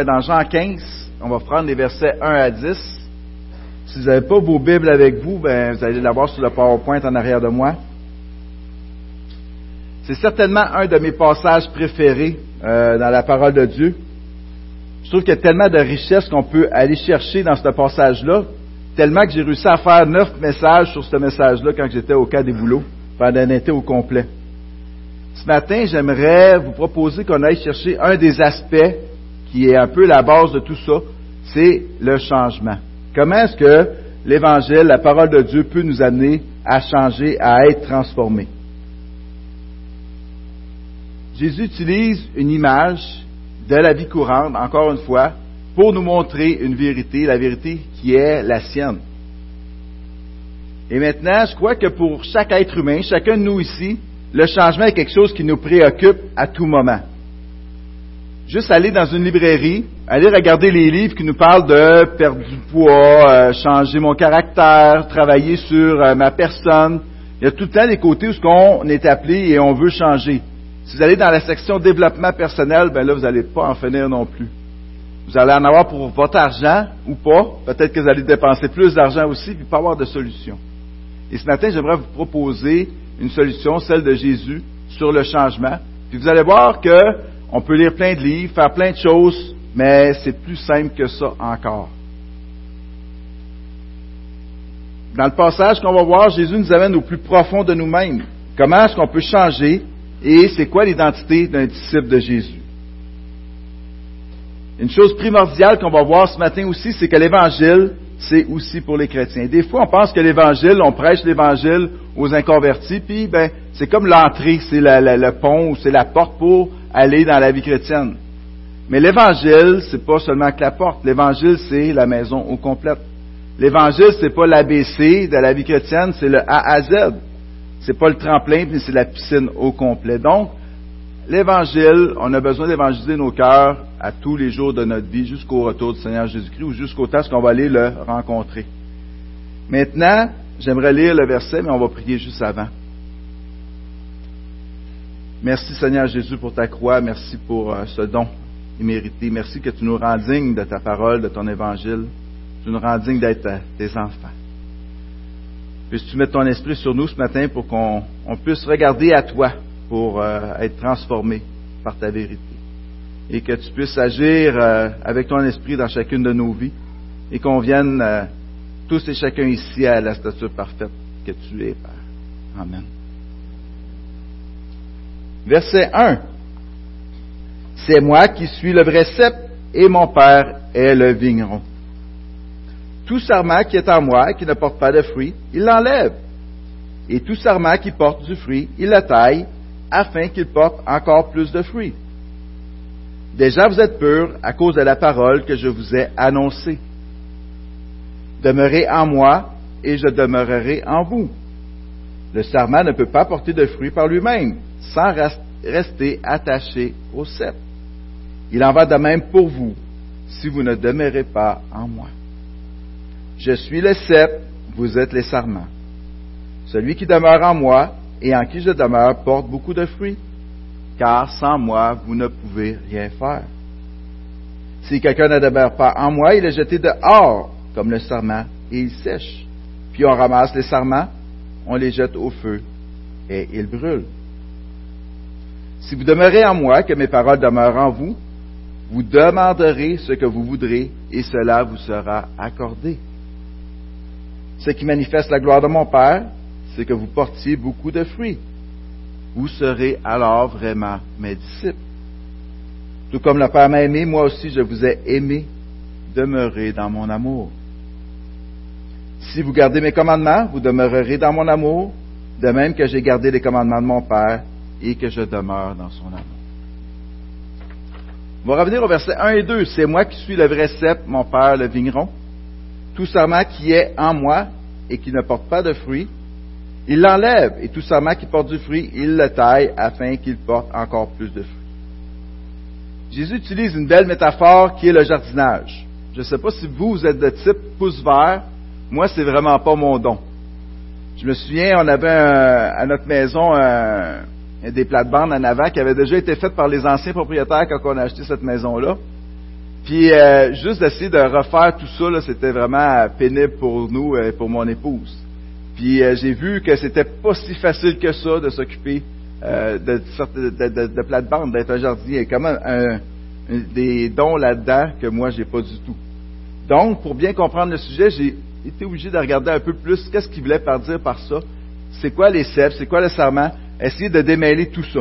être dans Jean 15. On va prendre les versets 1 à 10. Si vous n'avez pas vos Bibles avec vous, ben, vous allez l'avoir sur le PowerPoint en arrière de moi. C'est certainement un de mes passages préférés euh, dans la parole de Dieu. Je trouve qu'il y a tellement de richesses qu'on peut aller chercher dans ce passage-là, tellement que j'ai réussi à faire neuf messages sur ce message-là quand j'étais au cas des boulots, pendant un été au complet. Ce matin, j'aimerais vous proposer qu'on aille chercher un des aspects qui est un peu la base de tout ça, c'est le changement. Comment est-ce que l'Évangile, la parole de Dieu peut nous amener à changer, à être transformés? Jésus utilise une image de la vie courante, encore une fois, pour nous montrer une vérité, la vérité qui est la sienne. Et maintenant, je crois que pour chaque être humain, chacun de nous ici, le changement est quelque chose qui nous préoccupe à tout moment. Juste aller dans une librairie, aller regarder les livres qui nous parlent de perdre du poids, euh, changer mon caractère, travailler sur euh, ma personne. Il y a tout le temps des côtés où on est appelé et on veut changer. Si vous allez dans la section développement personnel, ben là, vous n'allez pas en finir non plus. Vous allez en avoir pour votre argent ou pas. Peut-être que vous allez dépenser plus d'argent aussi, puis pas avoir de solution. Et ce matin, j'aimerais vous proposer une solution, celle de Jésus, sur le changement. Puis vous allez voir que on peut lire plein de livres, faire plein de choses, mais c'est plus simple que ça encore. Dans le passage qu'on va voir, Jésus nous amène au plus profond de nous-mêmes. Comment est-ce qu'on peut changer et c'est quoi l'identité d'un disciple de Jésus? Une chose primordiale qu'on va voir ce matin aussi, c'est que l'Évangile, c'est aussi pour les chrétiens. Des fois, on pense que l'Évangile, on prêche l'Évangile aux inconvertis, puis ben, c'est comme l'entrée, c'est le pont, c'est la porte pour aller dans la vie chrétienne. Mais l'Évangile, c'est pas seulement que la porte. L'Évangile, c'est la maison au complète. L'Évangile, c'est pas l'ABC de la vie chrétienne, c'est le A à Z. C'est pas le tremplin, mais c'est la piscine au complet. Donc, l'Évangile, on a besoin d'évangeliser nos cœurs à tous les jours de notre vie jusqu'au retour du Seigneur Jésus-Christ ou jusqu'au temps qu'on va aller le rencontrer. Maintenant, j'aimerais lire le verset, mais on va prier juste avant. Merci Seigneur Jésus pour ta croix, merci pour euh, ce don immérité. Merci que tu nous rends dignes de ta parole, de ton évangile. Tu nous rends dignes d'être euh, tes enfants. Puisses-tu mettre ton esprit sur nous ce matin pour qu'on puisse regarder à toi pour euh, être transformé par ta vérité? Et que tu puisses agir avec ton esprit dans chacune de nos vies et qu'on vienne tous et chacun ici à la stature parfaite que tu es, Père. Amen. Verset 1. C'est moi qui suis le vrai cep et mon Père est le vigneron. Tout sarment qui est en moi qui ne porte pas de fruit, il l'enlève. Et tout sarment qui porte du fruit, il le taille afin qu'il porte encore plus de fruits. Déjà vous êtes purs à cause de la parole que je vous ai annoncée. Demeurez en moi et je demeurerai en vous. Le sarment ne peut pas porter de fruits par lui-même sans rester attaché au cep. Il en va de même pour vous, si vous ne demeurez pas en moi. Je suis le cep, vous êtes les sarments. Celui qui demeure en moi et en qui je demeure porte beaucoup de fruits, car sans moi, vous ne pouvez rien faire. Si quelqu'un ne demeure pas en moi, il est jeté dehors comme le sarment et il sèche. Puis on ramasse les sarments, on les jette au feu et ils brûlent. Si vous demeurez en moi, que mes paroles demeurent en vous, vous demanderez ce que vous voudrez et cela vous sera accordé. Ce qui manifeste la gloire de mon Père, c'est que vous portiez beaucoup de fruits. Vous serez alors vraiment mes disciples. Tout comme le Père m'a aimé, moi aussi je vous ai aimé. Demeurez dans mon amour. Si vous gardez mes commandements, vous demeurerez dans mon amour, de même que j'ai gardé les commandements de mon Père et que je demeure dans son amour. On va revenir au verset 1 et 2. C'est moi qui suis le vrai cep, mon père le vigneron. Tout serment qui est en moi et qui ne porte pas de fruit, il l'enlève, et tout serment qui porte du fruit, il le taille afin qu'il porte encore plus de fruits. Jésus utilise une belle métaphore qui est le jardinage. Je ne sais pas si vous, vous êtes de type pouce vert. Moi, c'est vraiment pas mon don. Je me souviens, on avait à notre maison un, des plates-bandes en avant qui avaient déjà été faites par les anciens propriétaires quand on a acheté cette maison-là. Puis euh, juste d'essayer de refaire tout ça, c'était vraiment pénible pour nous et pour mon épouse. Puis euh, j'ai vu que c'était pas si facile que ça de s'occuper euh, de, de, de, de plate-bande, d'être un jardinier. Il y a quand même des dons là-dedans que moi j'ai pas du tout. Donc, pour bien comprendre le sujet, j'ai été obligé de regarder un peu plus qu'est-ce qu'il voulait par dire par ça. C'est quoi les cèpes, c'est quoi le serment, essayer de démêler tout ça.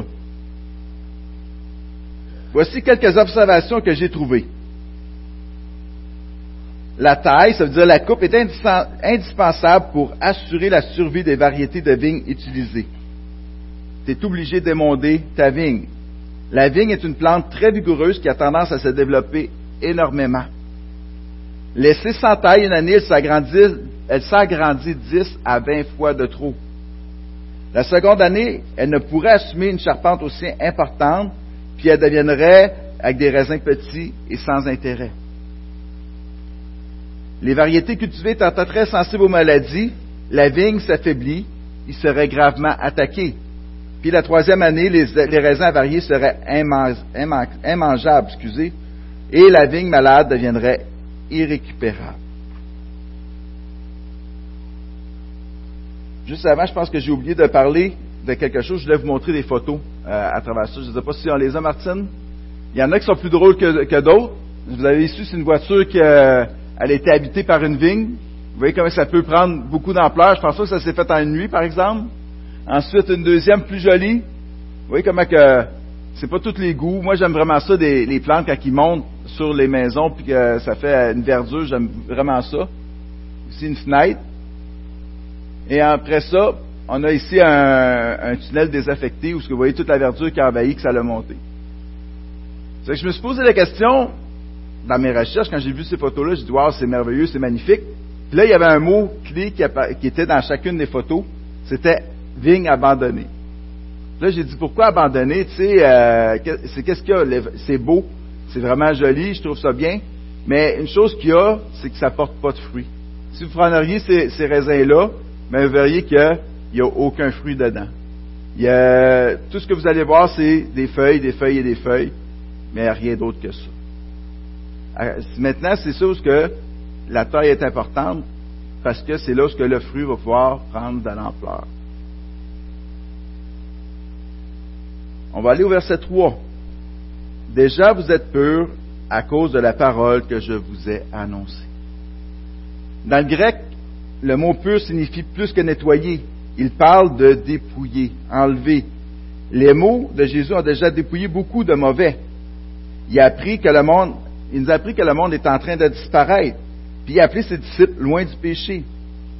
Voici quelques observations que j'ai trouvées. La taille, ça veut dire la coupe, est indispensable pour assurer la survie des variétés de vignes utilisées. Tu es obligé d'émonder ta vigne. La vigne est une plante très vigoureuse qui a tendance à se développer énormément. Laissée sans taille une année, elle s'agrandit 10 à 20 fois de trop. La seconde année, elle ne pourrait assumer une charpente aussi importante, puis elle deviendrait avec des raisins petits et sans intérêt. Les variétés cultivées étant très sensibles aux maladies, la vigne s'affaiblit, il serait gravement attaqué. Puis la troisième année, les, raisins avariés seraient immangeables, excusez, et la vigne malade deviendrait irrécupérable. Juste avant, je pense que j'ai oublié de parler de quelque chose. Je voulais vous montrer des photos euh, à travers ça. Je ne sais pas si on les a, Martine. Il y en a qui sont plus drôles que, d'autres. Vous avez su, c'est une voiture qui euh, a été habitée par une vigne. Vous voyez comment ça peut prendre beaucoup d'ampleur. Je pense que ça s'est fait en une nuit, par exemple. Ensuite, une deuxième plus jolie. Vous voyez comment que c'est pas tous les goûts. Moi, j'aime vraiment ça, des, les plantes quand ils montent sur les maisons, puis que ça fait une verdure. J'aime vraiment ça. Ici, une fenêtre. Et après ça, on a ici un, tunnel désaffecté où vous voyez toute la verdure qui a envahi, que ça l'a monté. Que je me suis posé la question, dans mes recherches, quand j'ai vu ces photos-là, j'ai dit, wow, c'est merveilleux, c'est magnifique. Puis là, il y avait un mot clé qui, était dans chacune des photos. C'était vigne abandonnée. Là, j'ai dit, pourquoi abandonner? Tu sais, euh, c'est qu'est-ce qu'il y a? C'est beau, c'est vraiment joli, je trouve ça bien. Mais une chose qu'il y a, c'est que ça porte pas de fruits. Si vous preniez ces, raisins-là, mais vous verriez qu'il n'y a aucun fruit dedans. Tout ce que vous allez voir, c'est des feuilles, des feuilles et des feuilles, mais rien d'autre que ça. Euh, maintenant, c'est sûr que la taille est importante parce que c'est là où le fruit va pouvoir prendre de l'ampleur. On va aller au verset 3. Déjà vous êtes purs à cause de la parole que je vous ai annoncée. Dans le grec, le mot pur signifie plus que nettoyer. Il parle de dépouiller, enlever. Les mots de Jésus ont déjà dépouillé beaucoup de mauvais. Il a appris que le monde, il nous a appris que le monde est en train de disparaître. Puis il a appelé ses disciples loin du péché.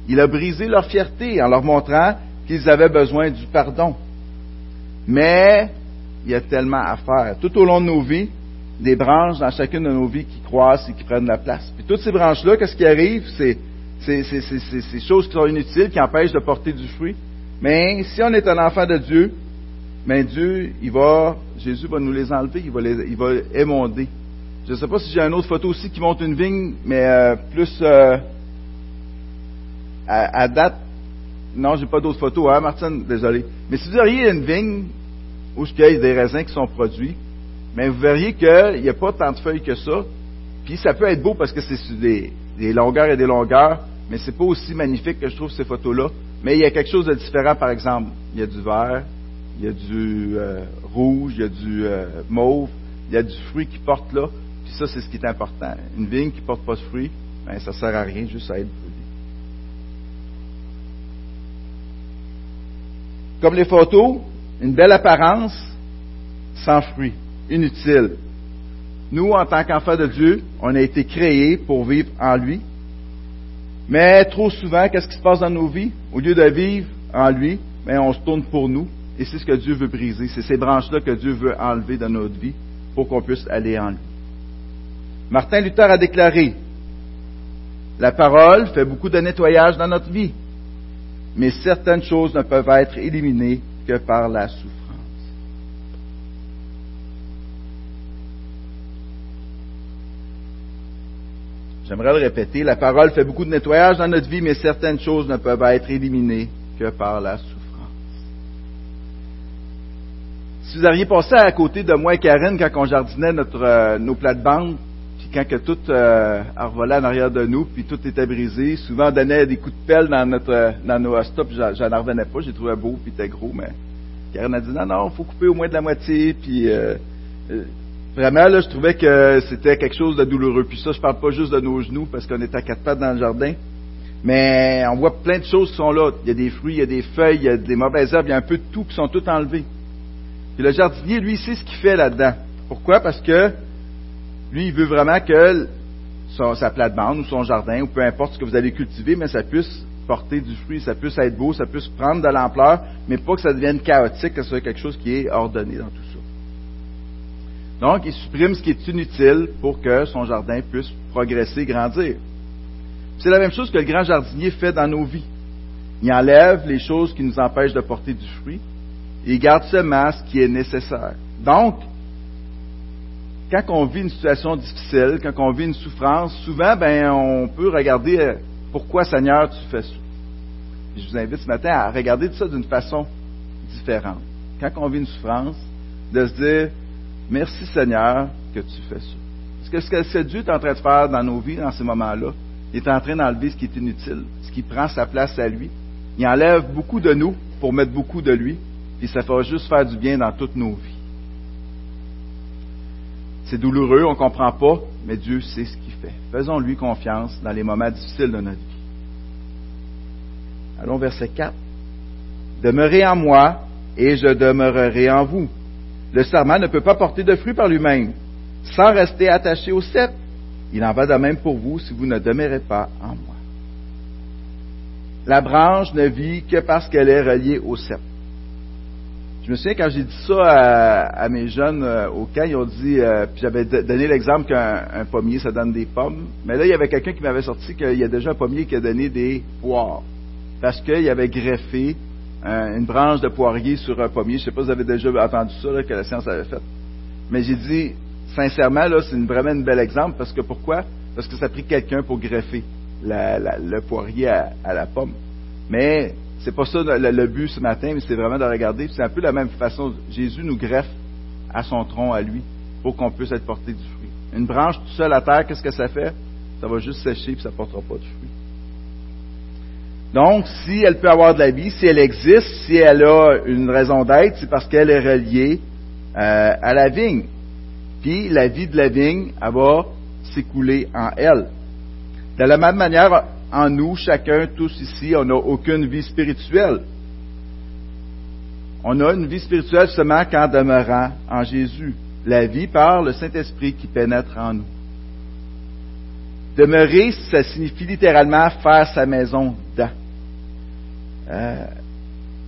Il a brisé leur fierté en leur montrant qu'ils avaient besoin du pardon. Mais il y a tellement à faire. Tout au long de nos vies, des branches dans chacune de nos vies qui croissent et qui prennent la place. Puis toutes ces branches-là, qu'est-ce qui arrive? C'est ces choses qui sont inutiles, qui empêchent de porter du fruit. Mais si on est un enfant de Dieu, mais ben Dieu, il va, Jésus va nous les enlever, il va les, il va émonder. Je ne sais pas si j'ai une autre photo aussi qui montre une vigne, mais euh, plus euh, à, date. Non, j'ai pas d'autres photos, hein, Martine, désolé. Mais si vous auriez une vigne où il y a des raisins qui sont produits, mais vous verriez qu'il n'y a pas tant de feuilles que ça. Puis ça peut être beau parce que c'est des, longueurs et des longueurs, mais c'est pas aussi magnifique que je trouve ces photos-là. Mais il y a quelque chose de différent, par exemple. Il y a du vert, il y a du euh, rouge, il y a du euh, mauve, il y a du fruit qui porte là. Puis ça, c'est ce qui est important. Une vigne qui porte pas de fruit, ben, ça sert à rien, juste à être brûlée. Comme les photos, une belle apparence, sans fruit, inutile. Nous, en tant qu'enfants de Dieu, on a été créés pour vivre en lui. Mais trop souvent, qu'est-ce qui se passe dans nos vies? Au lieu de vivre en lui, mais on se tourne pour nous. Et c'est ce que Dieu veut briser. C'est ces branches-là que Dieu veut enlever de notre vie pour qu'on puisse aller en lui. Martin Luther a déclaré, la parole fait beaucoup de nettoyage dans notre vie, mais certaines choses ne peuvent être éliminées que par la souffrance. J'aimerais le répéter, la parole fait beaucoup de nettoyage dans notre vie, mais certaines choses ne peuvent être éliminées que par la souffrance. Si vous aviez passé à côté de moi et Karine quand on jardinait notre, euh, nos plates-bandes, puis quand que tout euh, en arrière de nous, puis tout était brisé, souvent on donnait des coups de pelle dans notre dans nos stops, j'en revenais pas, j'ai trouvé beau, puis était gros, mais Karen a dit non, non, faut couper au moins de la moitié, puis euh, euh, vraiment là, je trouvais que c'était quelque chose de douloureux. Puis ça, je parle pas juste de nos genoux parce qu'on était à quatre pattes dans le jardin, mais on voit plein de choses qui sont là. Il y a des fruits, il y a des feuilles, il y a des mauvaises herbes, il y a un peu de tout qui sont toutes enlevées. Puis le jardinier, lui, sait ce qu'il fait là-dedans. Pourquoi? Parce que lui, il veut vraiment que sa plate-bande ou son jardin, ou peu importe ce que vous allez cultiver, mais ça puisse porter du fruit, ça puisse être beau, ça puisse prendre de l'ampleur, mais pas que ça devienne chaotique, que ce soit quelque chose qui est ordonné dans tout ça. Donc, il supprime ce qui est inutile pour que son jardin puisse progresser, grandir. C'est la même chose que le grand jardinier fait dans nos vies. Il enlève les choses qui nous empêchent de porter du fruit et il garde seulement ce qui est nécessaire. Donc, quand on vit une situation difficile, quand on vit une souffrance, souvent, ben, on peut regarder euh, pourquoi Seigneur tu fais ça. je vous invite ce matin à regarder ça d'une façon différente. Quand on vit une souffrance, de se dire merci Seigneur que tu fais ça. Parce que ce que Dieu est en train de faire dans nos vies dans ces moments-là, il est en train d'enlever ce qui est inutile, ce qui prend sa place à lui. Il enlève beaucoup de nous pour mettre beaucoup de lui, puis ça va juste faire du bien dans toutes nos vies. C'est douloureux, on ne comprend pas, mais Dieu sait ce qu'il fait. Faisons-lui confiance dans les moments difficiles de notre vie. Allons verset 4. Demeurez en moi et je demeurerai en vous. Le serment ne peut pas porter de fruits par lui-même sans rester attaché au cep. Il en va de même pour vous si vous ne demeurez pas en moi. La branche ne vit que parce qu'elle est reliée au cep. Je me souviens quand j'ai dit ça à, mes jeunes euh, au camp, ils ont dit, euh, puis j'avais donné l'exemple qu'un pommier, ça donne des pommes. Mais là, il y avait quelqu'un qui m'avait sorti qu'il y a déjà un pommier qui a donné des poires. Parce qu'il avait greffé une branche de poirier sur un pommier. Je ne sais pas si vous avez déjà entendu ça, que la science avait fait. Mais j'ai dit, sincèrement, là, c'est vraiment un bel exemple. Parce que pourquoi? Parce que ça a pris quelqu'un pour greffer le poirier à, à la pomme. Mais c'est pas ça le, but ce matin, mais c'est vraiment de regarder. C'est un peu la même façon. Jésus nous greffe à son tronc, à lui, pour qu'on puisse être porté du fruit. Une branche toute seule à terre, qu'est-ce que ça fait? Ça va juste sécher et ça ne portera pas de fruit. Donc, si elle peut avoir de la vie, si elle existe, si elle a une raison d'être, c'est parce qu'elle est reliée euh, à la vigne. Puis la vie de la vigne, elle va s'écouler en elle. De la même manière, en nous, chacun, tous ici, on n'a aucune vie spirituelle. On a une vie spirituelle seulement qu'en demeurant en Jésus. La vie par le Saint-Esprit qui pénètre en nous. Demeurer, ça signifie littéralement faire sa maison dedans. Euh,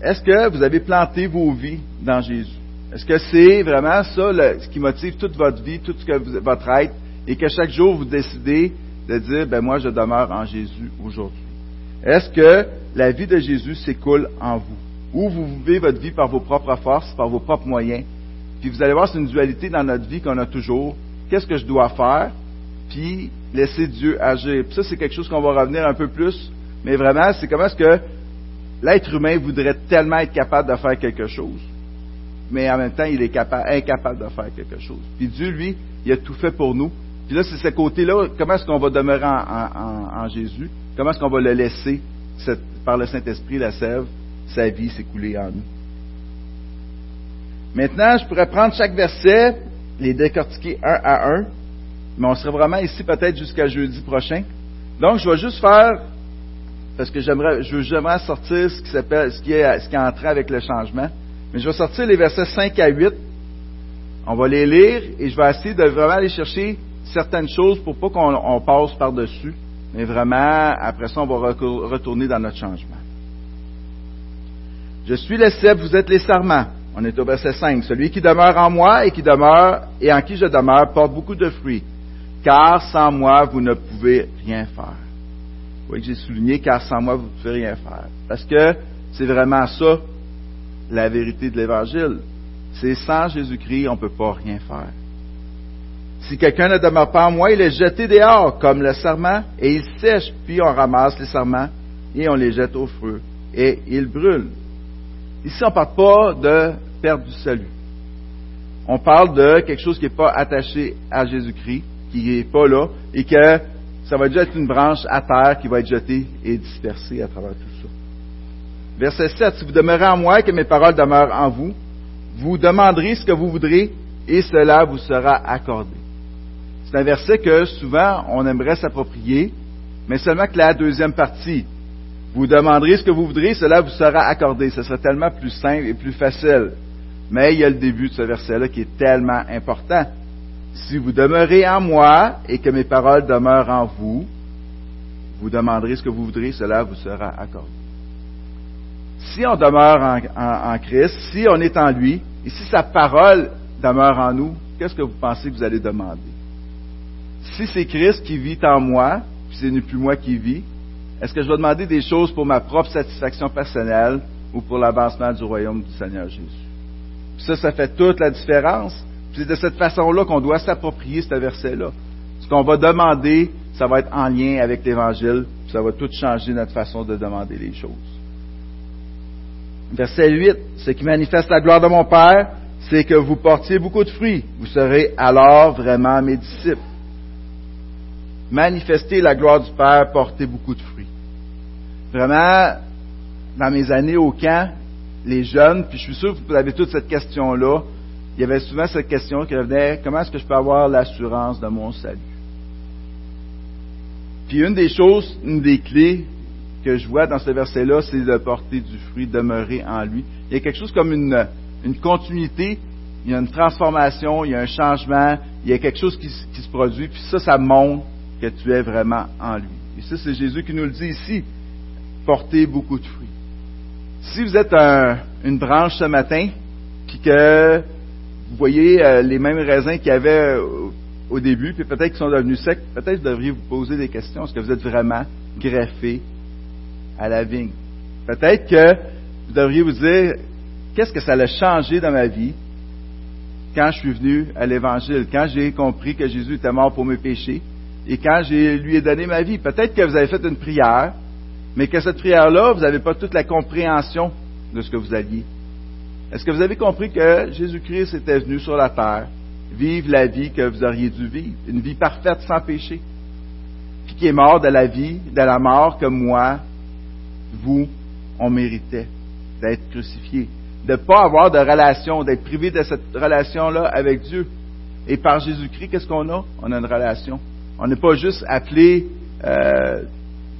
est-ce que vous avez planté vos vies dans Jésus? Est-ce que c'est vraiment ça ce qui motive toute votre vie, tout ce que vous, votre être, et que chaque jour vous décidez de dire, ben moi je demeure en Jésus aujourd'hui. Est-ce que la vie de Jésus s'écoule en vous? Ou vous vivez votre vie par vos propres forces, par vos propres moyens? Puis vous allez voir, c'est une dualité dans notre vie qu'on a toujours. Qu'est-ce que je dois faire? Puis laisser Dieu agir. Puis ça, c'est quelque chose qu'on va revenir un peu plus. Mais vraiment, c'est comment est-ce que l'être humain voudrait tellement être capable de faire quelque chose, mais en même temps, il est incapable de faire quelque chose. Puis Dieu, lui, il a tout fait pour nous. Puis là, c'est ce côté-là, comment est-ce qu'on va demeurer en, Jésus? Comment est-ce qu'on va le laisser, par le Saint-Esprit, la sève, sa vie s'écouler en nous? Maintenant, je pourrais prendre chaque verset, les décortiquer un à un, mais on serait vraiment ici peut-être jusqu'à jeudi prochain. Donc, je vais juste faire, parce que j'aimerais, je veux jamais sortir ce qui est, ce qui est entré avec le changement, mais je vais sortir les versets 5 à 8. On va les lire et je vais essayer de vraiment aller chercher certaines choses pour pas qu'on passe par-dessus, mais vraiment, après ça, on va retourner dans notre changement. Je suis le cèpe, vous êtes les sarments. On est au verset 5. Celui qui demeure en moi et qui demeure et en qui je demeure porte beaucoup de fruits, car sans moi, vous ne pouvez rien faire. Vous voyez que j'ai souligné, car sans moi, vous ne pouvez rien faire. Parce que c'est vraiment ça, la vérité de l'Évangile. C'est sans Jésus-Christ, on ne peut pas rien faire. Si quelqu'un ne demeure pas en moi, il est jeté dehors comme le serment, et il sèche, puis on ramasse les serments et on les jette au feu, et il brûle. Ici, on ne parle pas de perte du salut. On parle de quelque chose qui n'est pas attaché à Jésus-Christ, qui n'est pas là, et que ça va déjà être une branche à terre qui va être jetée et dispersée à travers tout ça. Verset 7, si vous demeurez en moi et que mes paroles demeurent en vous, vous demanderez ce que vous voudrez et cela vous sera accordé. C'est un verset que souvent on aimerait s'approprier, mais seulement que la deuxième partie. Vous demanderez ce que vous voudrez, cela vous sera accordé. Ce sera tellement plus simple et plus facile. Mais il y a le début de ce verset-là qui est tellement important. Si vous demeurez en moi et que mes paroles demeurent en vous, vous demanderez ce que vous voudrez, cela vous sera accordé. Si on demeure en Christ, si on est en lui, et si sa parole demeure en nous, qu'est-ce que vous pensez que vous allez demander? Si c'est Christ qui vit en moi, puis ce n'est plus moi qui vis, est-ce que je vais demander des choses pour ma propre satisfaction personnelle ou pour l'avancement du royaume du Seigneur Jésus? ça, ça fait toute la différence. C'est de cette façon-là qu'on doit s'approprier ce verset-là. Ce qu'on va demander, ça va être en lien avec l'Évangile, ça va tout changer notre façon de demander les choses. Verset 8, ce qui manifeste la gloire de mon Père, c'est que vous portiez beaucoup de fruits. Vous serez alors vraiment mes disciples. Manifester la gloire du Père, porter beaucoup de fruits. Vraiment, dans mes années au camp, les jeunes, puis je suis sûr que vous avez toute cette question-là, il y avait souvent cette question qui revenait, comment est-ce que je peux avoir l'assurance de mon salut? Puis une des choses, une des clés que je vois dans ce verset-là, c'est de porter du fruit, demeurer en lui. Il y a quelque chose comme une, continuité, il y a une transformation, il y a un changement, il y a quelque chose qui, se produit, puis ça, ça montre que tu es vraiment en lui. Et ça, c'est Jésus qui nous le dit ici, porter beaucoup de fruits. Si vous êtes une branche ce matin, puis que vous voyez euh, les mêmes raisins qu'il y avait au début, puis peut-être qu'ils sont devenus secs, peut-être devriez vous poser des questions. Est-ce que vous êtes vraiment greffé à la vigne? Peut-être que vous devriez vous dire, qu'est-ce que ça a changé dans ma vie quand je suis venu à l'Évangile, quand j'ai compris que Jésus était mort pour mes péchés, et quand je lui ai donné ma vie. Peut-être que vous avez fait une prière, mais que cette prière-là, vous n'avez pas toute la compréhension de ce que vous alliez. Est-ce que vous avez compris que Jésus-Christ était venu sur la terre, vivre la vie que vous auriez dû vivre, une vie parfaite sans péché, puis qui est mort de la vie, de la mort que moi, vous, on méritait d'être crucifié, de ne pas avoir de relation, d'être privé de cette relation-là avec Dieu. Et par Jésus-Christ, qu'est-ce qu'on a? On a une relation. On n'est pas juste appelé euh,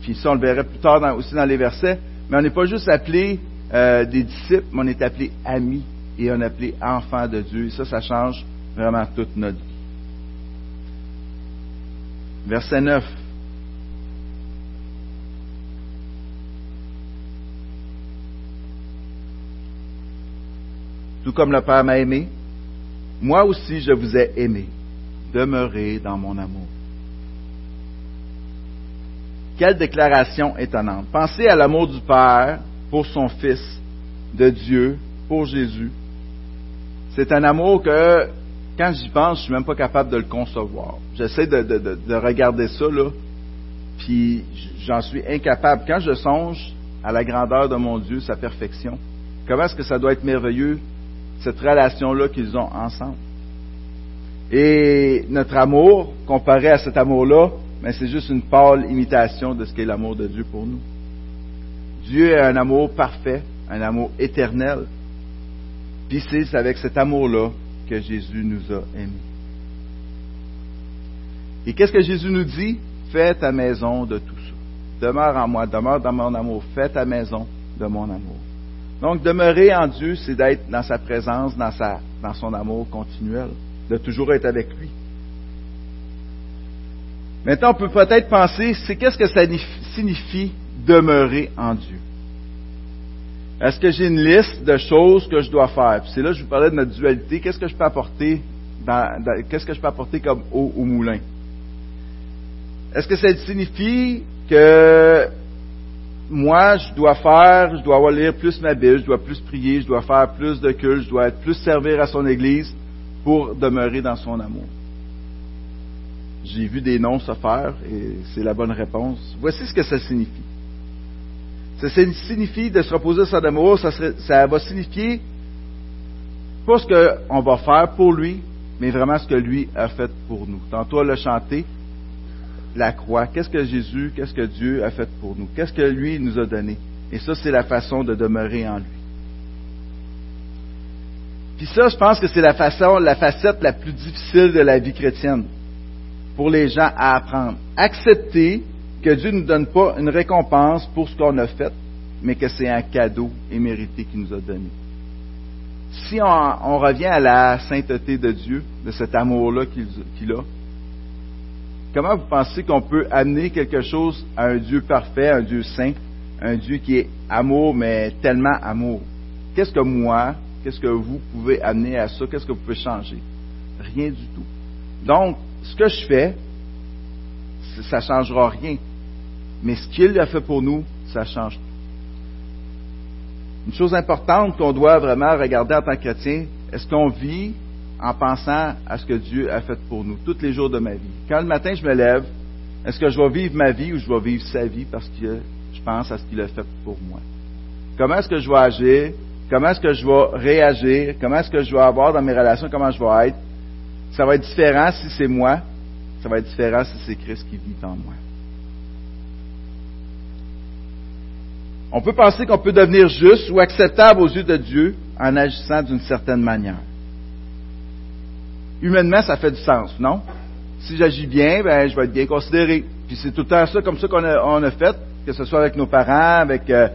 puis ça, on le verrait plus tard aussi dans les versets. Mais on n'est pas juste appelé euh, des disciples, mais on est appelé amis et on est appelé enfants de Dieu. Et ça, ça change vraiment toute notre vie. Verset 9. Tout comme le Père m'a aimé, moi aussi je vous ai aimé. Demeurez dans mon amour. Quelle déclaration étonnante. Pensez à l'amour du Père pour son Fils, de Dieu, pour Jésus. C'est un amour que, quand j'y pense, je suis même pas capable de le concevoir. J'essaie de, regarder ça, là, puis j'en suis incapable. Quand je songe à la grandeur de mon Dieu, sa perfection, comment est-ce que ça doit être merveilleux, cette relation-là qu'ils ont ensemble? Et notre amour, comparé à cet amour-là, mais c'est juste une pâle imitation de ce qu'est l'amour de Dieu pour nous. Dieu est un amour parfait, un amour éternel. Puis c'est avec cet amour-là que Jésus nous a aimés. Et qu'est-ce que Jésus nous dit? Fais ta maison de tout ça. Demeure en moi, demeure dans mon amour. Fais ta maison de mon amour. Donc, demeurer en Dieu, c'est d'être dans sa présence, dans, sa, dans son amour continuel, de toujours être avec lui. Maintenant, on peut peut-être penser, c'est qu'est-ce que ça signifie demeurer en Dieu? Est-ce que j'ai une liste de choses que je dois faire? c'est là que je vous parlais de notre dualité. Qu'est-ce que je peux apporter qu'est-ce que je peux apporter comme eau au moulin? Est-ce que ça signifie que moi, je dois faire, je dois lire plus ma Bible, je dois plus prier, je dois faire plus de culte, je dois être plus servir à son Église pour demeurer dans son amour? J'ai vu des noms se faire et c'est la bonne réponse. Voici ce que ça signifie. Ça signifie de se reposer sur l'amour, ça, ça va signifier pas ce qu'on va faire pour lui, mais vraiment ce que lui a fait pour nous. Tantôt, on l'a chanté, la croix. Qu'est-ce que Jésus, qu'est-ce que Dieu a fait pour nous? Qu'est-ce que lui nous a donné? Et ça, c'est la façon de demeurer en lui. Puis ça, je pense que c'est la façon, la facette la plus difficile de la vie chrétienne pour les gens à apprendre. Accepter que Dieu ne nous donne pas une récompense pour ce qu'on a fait, mais que c'est un cadeau immérité qu'il nous a donné. Si on, revient à la sainteté de Dieu, de cet amour-là qu'il a, comment vous pensez qu'on peut amener quelque chose à un Dieu parfait, un Dieu saint, un Dieu qui est amour, mais tellement amour? Qu'est-ce que moi, qu'est-ce que vous pouvez amener à ça? Qu'est-ce que vous pouvez changer? Rien du tout. Donc, ce que je fais, ça ne changera rien. Mais ce qu'il a fait pour nous, ça change tout. Une chose importante qu'on doit vraiment regarder en tant que chrétien, est-ce qu'on vit en pensant à ce que Dieu a fait pour nous tous les jours de ma vie? Quand le matin je me lève, est-ce que je vais vivre ma vie ou je vais vivre sa vie parce que je pense à ce qu'il a fait pour moi? Comment est-ce que je vais agir? Comment est-ce que je vais réagir? Comment est-ce que je vais avoir dans mes relations? Comment je vais être? Ça va être différent si c'est moi. Ça va être différent si c'est Christ qui vit en moi. On peut penser qu'on peut devenir juste ou acceptable aux yeux de Dieu en agissant d'une certaine manière. Humainement, ça fait du sens, non? Si j'agis bien, ben, je vais être bien considéré. Puis c'est tout le temps ça, comme ça qu'on a, fait, que ce soit avec nos parents, avec euh,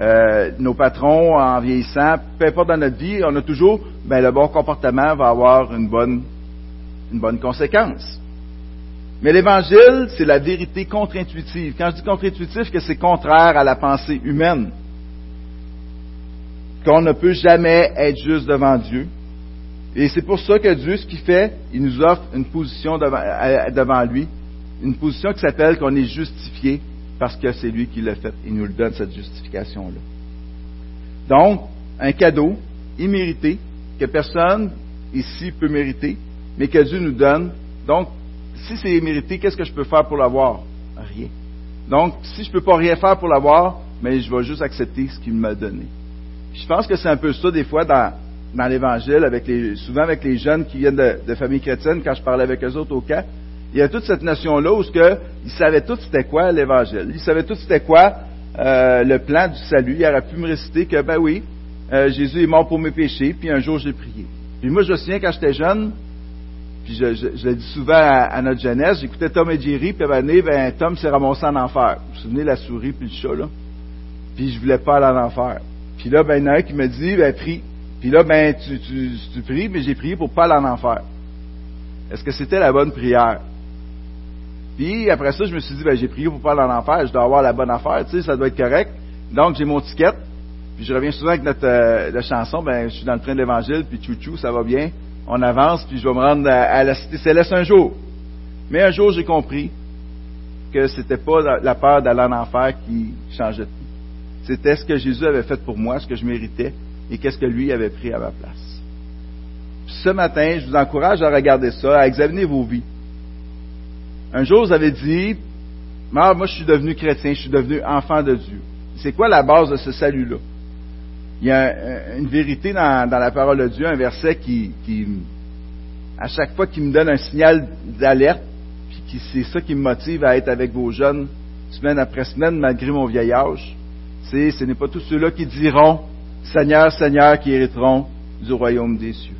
euh, nos patrons en vieillissant, peu importe dans notre vie, on a toujours, ben, le bon comportement va avoir une bonne, une bonne conséquence. Mais l'évangile, c'est la vérité contre-intuitive. Quand je dis contre-intuitif, que c'est contraire à la pensée humaine? Qu'on ne peut jamais être juste devant Dieu. Et c'est pour ça que Dieu, ce qu'il fait, il nous offre une position devant, devant lui, une position qui s'appelle qu'on est justifié parce que c'est lui qui l'a fait. Il nous le donne, cette justification-là. Donc, un cadeau immérité que personne ici peut mériter, mais que Dieu nous donne. Donc, si c'est mérité, qu'est-ce que je peux faire pour l'avoir? Rien. Donc, si je ne peux pas rien faire pour l'avoir, mais je vais juste accepter ce qu'il m'a donné. je pense que c'est un peu ça des fois dans, l'Évangile, avec les, souvent avec les jeunes qui viennent de, familles chrétiennes, quand je parlais avec eux autres au cas, il y a toute cette notion-là où ils savaient tout c'était quoi l'Évangile. Ils savaient tout c'était quoi euh, le plan du salut. Il aurait pu me réciter que, ben oui, euh, Jésus est mort pour mes péchés, puis un jour j'ai prié. Puis moi, je me souviens quand j'étais jeune, puis je, je, le dis souvent à, notre jeunesse, j'écoutais Tom et Jerry, puis à un ben, Tom s'est ramassé en enfer. Vous vous souvenez la souris puis le chat, là? Puis je voulais pas aller en enfer. Puis là, ben, il y en a un qui me dit, ben, prie. Puis là, ben, tu, pries, mais j'ai prié pour pas aller en enfer. Est-ce que c'était la bonne prière? Puis après ça, je me suis dit, ben, j'ai prié pour pas aller en enfer, je dois avoir la bonne affaire, tu sais, ça doit être correct. Donc, j'ai mon ticket. Puis je reviens souvent avec notre euh, chanson, ben, je suis dans le train de l'évangile, puis chouchou, ça va bien on avance, puis je vais me rendre à, la cité céleste un jour. Mais un jour, j'ai compris que c'était pas la peur d'aller en enfer qui changeait tout. C'était ce que Jésus avait fait pour moi, ce que je méritais, et qu'est-ce que lui avait pris à ma place. ce matin, je vous encourage à regarder ça, à examiner vos vies. Un jour, vous avez dit, moi, je suis devenu chrétien, je suis devenu enfant de Dieu. C'est quoi la base de ce salut-là? Il y a une vérité dans, la parole de Dieu, un verset qui, à chaque fois, qui me donne un signal d'alerte, puis qui, c'est ça qui me motive à être avec vos jeunes semaine après semaine, malgré mon vieil âge. C'est, ce n'est pas tous ceux-là qui diront, Seigneur, Seigneur, qui hériteront du royaume des cieux.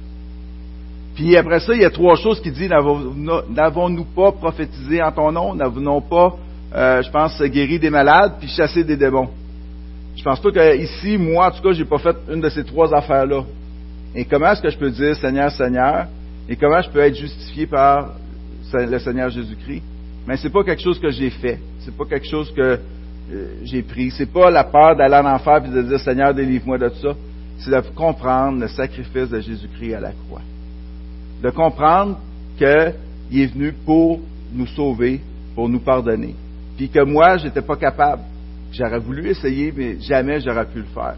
Puis après ça, il y a trois choses qui disent, n'avons-nous pas prophétisé en ton nom, n'avons-nous pas, euh, je pense, guéri des malades, puis chassé des démons? Je pense pas que ici, moi, en tout cas, j'ai pas fait une de ces trois affaires-là. Et comment est-ce que je peux dire Seigneur, Seigneur, et comment je peux être justifié par le Seigneur Jésus-Christ? Mais c'est pas quelque chose que j'ai fait. C'est pas quelque chose que euh, j'ai pris. C'est pas la peur d'aller en enfer et de dire Seigneur, délivre-moi de ça. C'est de comprendre le sacrifice de Jésus-Christ à la croix. De comprendre qu'il est venu pour nous sauver, pour nous pardonner. Puis que moi, j'étais pas capable. J'aurais voulu essayer, mais jamais j'aurais pu le faire.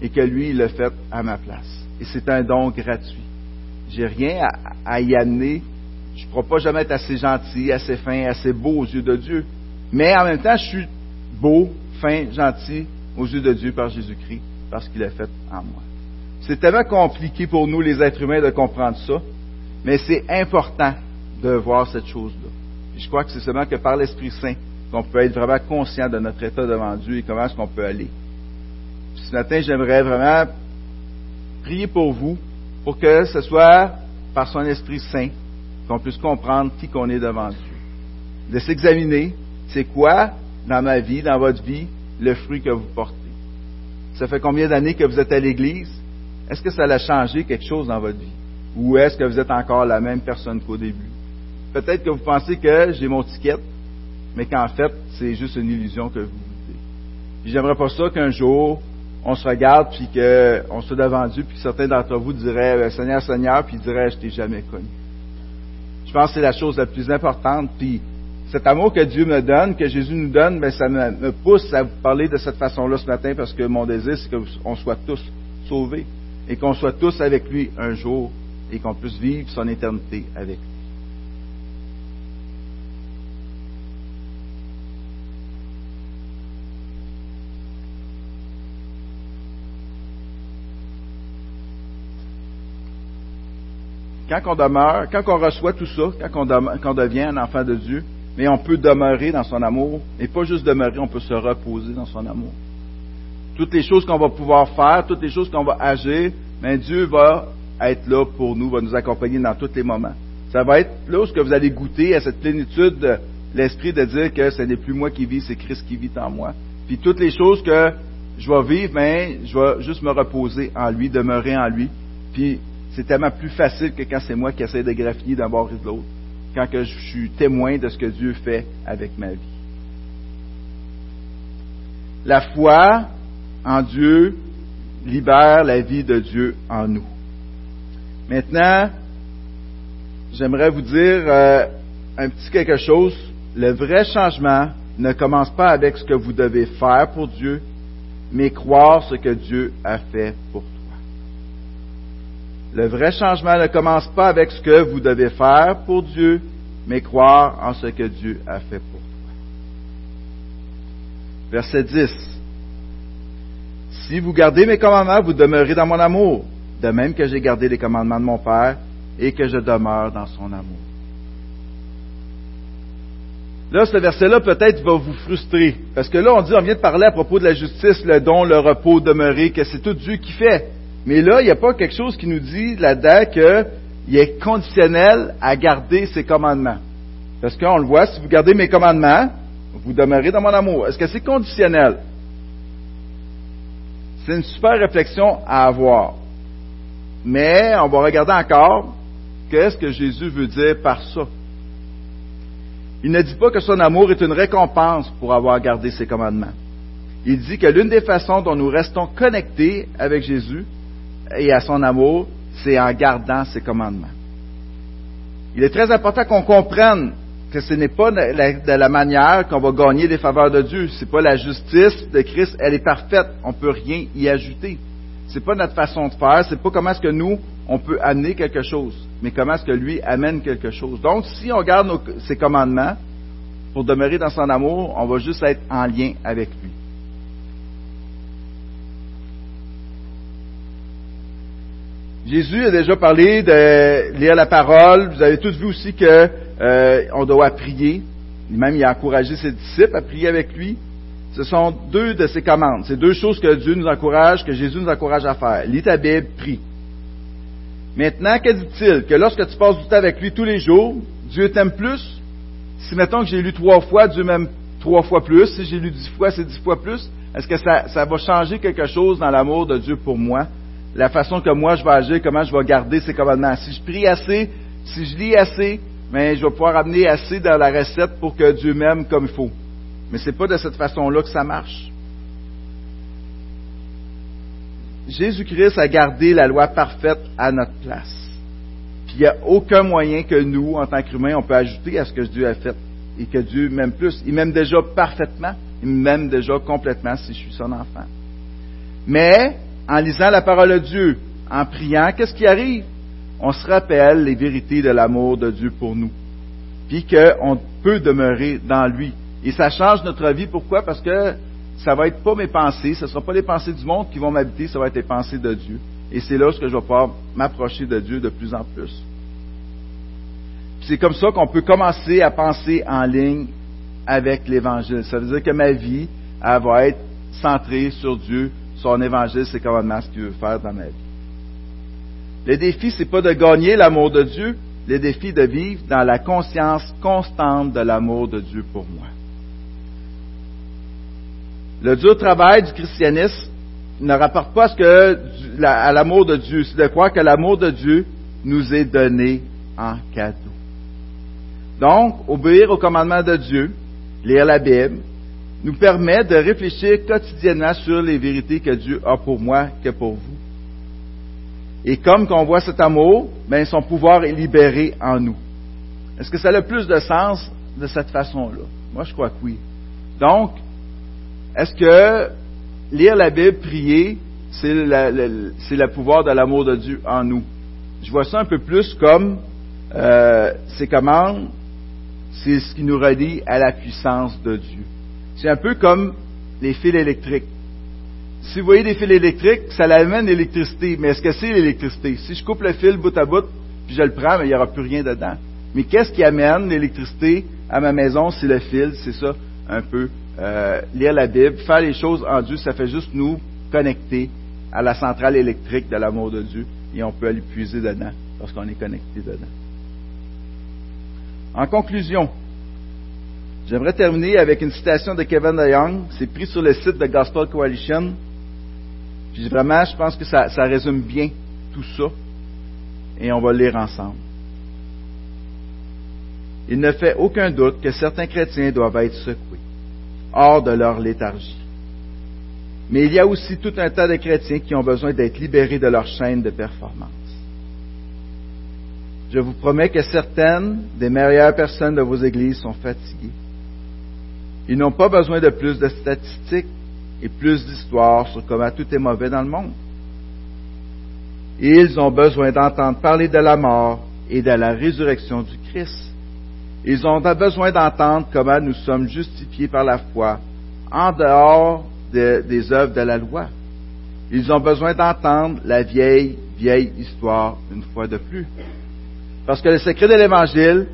Et que lui, il l'a fait à ma place. Et c'est un don gratuit. J'ai rien à, y amener. Je ne pourrais pas jamais être assez gentil, assez fin, assez beau aux yeux de Dieu. Mais en même temps, je suis beau, fin, gentil aux yeux de Dieu par Jésus-Christ, parce qu'il l'a fait en moi. C'est tellement compliqué pour nous, les êtres humains, de comprendre ça. Mais c'est important de voir cette chose-là. je crois que c'est seulement que par l'Esprit Saint qu'on peut être vraiment conscient de notre état devant Dieu et comment est-ce qu'on peut aller. ce matin, j'aimerais vraiment prier pour vous, pour que ce soit par son Esprit Saint qu'on puisse comprendre qui qu'on est devant Dieu. De s'examiner, c'est quoi dans ma vie, dans votre vie, le fruit que vous portez. Ça fait combien d'années que vous êtes à l'Église? Est-ce que ça a changé quelque chose dans votre vie? Ou est-ce que vous êtes encore la même personne qu'au début? Peut-être que vous pensez que j'ai mon ticket, mais qu'en fait, c'est juste une illusion que vous vivez. Puis j'aimerais pas ça qu'un jour, on se regarde, puis qu'on soit devant Dieu, puis certains d'entre vous diraient euh, Seigneur, Seigneur, puis diraient Je t'ai jamais connu. Je pense que c'est la chose la plus importante. Puis cet amour que Dieu me donne, que Jésus nous donne, mais ben, ça me, pousse à vous parler de cette façon-là ce matin parce que mon désir, c'est qu'on soit tous sauvés et qu'on soit tous avec lui un jour et qu'on puisse vivre son éternité avec lui. Quand on demeure, quand on reçoit tout ça, quand on, devient un enfant de Dieu, mais on peut demeurer dans son amour, et pas juste demeurer, on peut se reposer dans son amour. Toutes les choses qu'on va pouvoir faire, toutes les choses qu'on va agir, mais Dieu va être là pour nous, va nous accompagner dans tous les moments. Ça va être là où vous allez goûter à cette plénitude de l'esprit de dire que ce n'est plus moi qui vis, c'est Christ qui vit en moi. Puis toutes les choses que je vais vivre, mais je vais juste me reposer en lui, demeurer en lui. Puis c'est tellement plus facile que quand c'est moi qui essaie de graffiner d'un bord et de l'autre, quand que je suis témoin de ce que Dieu fait avec ma vie. La foi en Dieu libère la vie de Dieu en nous. Maintenant, j'aimerais vous dire euh, un petit quelque chose. Le vrai changement ne commence pas avec ce que vous devez faire pour Dieu, mais croire ce que Dieu a fait pour toi. Le vrai changement ne commence pas avec ce que vous devez faire pour Dieu, mais croire en ce que Dieu a fait pour toi. Verset 10. Si vous gardez mes commandements, vous demeurez dans mon amour, de même que j'ai gardé les commandements de mon Père et que je demeure dans son amour. Là, ce verset-là peut-être va vous frustrer, parce que là, on dit, on vient de parler à propos de la justice, le don, le repos, demeurer, que c'est tout Dieu qui fait. Mais là, il n'y a pas quelque chose qui nous dit là-dedans qu'il est conditionnel à garder ses commandements. Parce qu'on le voit, si vous gardez mes commandements, vous demeurez dans mon amour. Est-ce que c'est conditionnel? C'est une super réflexion à avoir. Mais on va regarder encore qu'est-ce que Jésus veut dire par ça. Il ne dit pas que son amour est une récompense pour avoir gardé ses commandements. Il dit que l'une des façons dont nous restons connectés avec Jésus, et à son amour, c'est en gardant ses commandements. Il est très important qu'on comprenne que ce n'est pas de la, manière qu'on va gagner des faveurs de Dieu. Ce n'est pas la justice de Christ, elle est parfaite. On ne peut rien y ajouter. Ce n'est pas notre façon de faire, c'est pas comment est-ce que nous, on peut amener quelque chose, mais comment est-ce que lui amène quelque chose. Donc, si on garde ses commandements pour demeurer dans son amour, on va juste être en lien avec lui. Jésus a déjà parlé de lire la parole. Vous avez tous vu aussi que euh, on doit prier. Même il a encouragé ses disciples à prier avec lui. Ce sont deux de ses commandes. C'est deux choses que Dieu nous encourage, que Jésus nous encourage à faire. Lis ta Bible, prie. Maintenant, que dit-il? Que lorsque tu passes du temps avec lui tous les jours, Dieu t'aime plus? Si mettons que j'ai lu trois fois, Dieu m'aime trois fois plus. Si j'ai lu dix fois, c'est dix fois plus. Est-ce que ça, ça va changer quelque chose dans l'amour de Dieu pour moi? La façon que moi je vais agir, comment je vais garder ces commandements. Si je prie assez, si je lis assez, mais ben, je vais pouvoir amener assez dans la recette pour que Dieu m'aime comme il faut. Mais c'est pas de cette façon-là que ça marche. Jésus-Christ a gardé la loi parfaite à notre place. Puis il n'y a aucun moyen que nous, en tant qu'humains, on peut ajouter à ce que Dieu a fait. Et que Dieu m'aime plus. Il m'aime déjà parfaitement. Il m'aime déjà complètement si je suis son enfant. Mais en lisant la parole de Dieu, en priant, qu'est-ce qui arrive? On se rappelle les vérités de l'amour de Dieu pour nous. Puis qu'on peut demeurer dans lui. Et ça change notre vie. Pourquoi? Parce que ça va être pas mes pensées, ce ne sera pas les pensées du monde qui vont m'habiter, ça va être les pensées de Dieu. Et c'est là que je vais pouvoir m'approcher de Dieu de plus en plus. c'est comme ça qu'on peut commencer à penser en ligne avec l'Évangile. Ça veut dire que ma vie, elle va être centrée sur Dieu, son Évangile, ses commandements, ce qu'il veut faire dans ma vie. Le défi, c'est pas de gagner l'amour de Dieu, le défi de vivre dans la conscience constante de l'amour de Dieu pour moi. Le dur travail du christianisme ne rapporte pas ce que, à l'amour de Dieu, c'est de croire que l'amour de Dieu nous est donné en cadeau. Donc, obéir au commandement de Dieu, lire la Bible, nous permet de réfléchir quotidiennement sur les vérités que Dieu a pour moi que pour vous. Et comme qu'on voit cet amour, ben, son pouvoir est libéré en nous. Est-ce que ça a plus de sens de cette façon-là? Moi, je crois que oui. Donc, est-ce que lire la Bible, prier, c'est le pouvoir de l'amour de Dieu en nous? Je vois ça un peu plus comme euh, ces commandes, c'est ce qui nous relie à la puissance de Dieu. C'est un peu comme les fils électriques. Si vous voyez des fils électriques, ça amène l'électricité. Mais est-ce que c'est l'électricité? Si je coupe le fil bout à bout, puis je le prends, mais il n'y aura plus rien dedans. Mais qu'est-ce qui amène l'électricité à ma maison? C'est le fil, c'est ça, un peu. Euh, lire la Bible, faire les choses en Dieu, ça fait juste nous connecter à la centrale électrique de l'amour de Dieu et on peut aller puiser dedans lorsqu'on est connecté dedans. En conclusion, j'aimerais terminer avec une citation de Kevin DeYoung. C'est pris sur le site de Gospel Coalition. Puis vraiment, je pense que ça, ça résume bien tout ça. Et on va le lire ensemble. Il ne fait aucun doute que certains chrétiens doivent être secoués, hors de leur léthargie. Mais il y a aussi tout un tas de chrétiens qui ont besoin d'être libérés de leur chaîne de performance. Je vous promets que certaines des meilleures personnes de vos églises sont fatiguées. Ils n'ont pas besoin de plus de statistiques et plus d'histoires sur comment tout est mauvais dans le monde. Ils ont besoin d'entendre parler de la mort et de la résurrection du Christ. Ils ont besoin d'entendre comment nous sommes justifiés par la foi en dehors des œuvres de la loi. Ils ont besoin d'entendre la vieille, vieille histoire une fois de plus. Parce que le secret de l'Évangile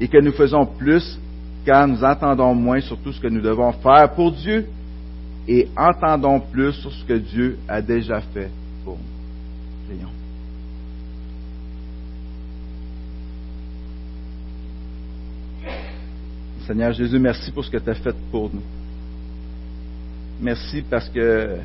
est que nous faisons plus quand nous entendons moins sur tout ce que nous devons faire pour Dieu et entendons plus sur ce que Dieu a déjà fait pour nous. Prions. Seigneur Jésus, merci pour ce que tu as fait pour nous. Merci parce que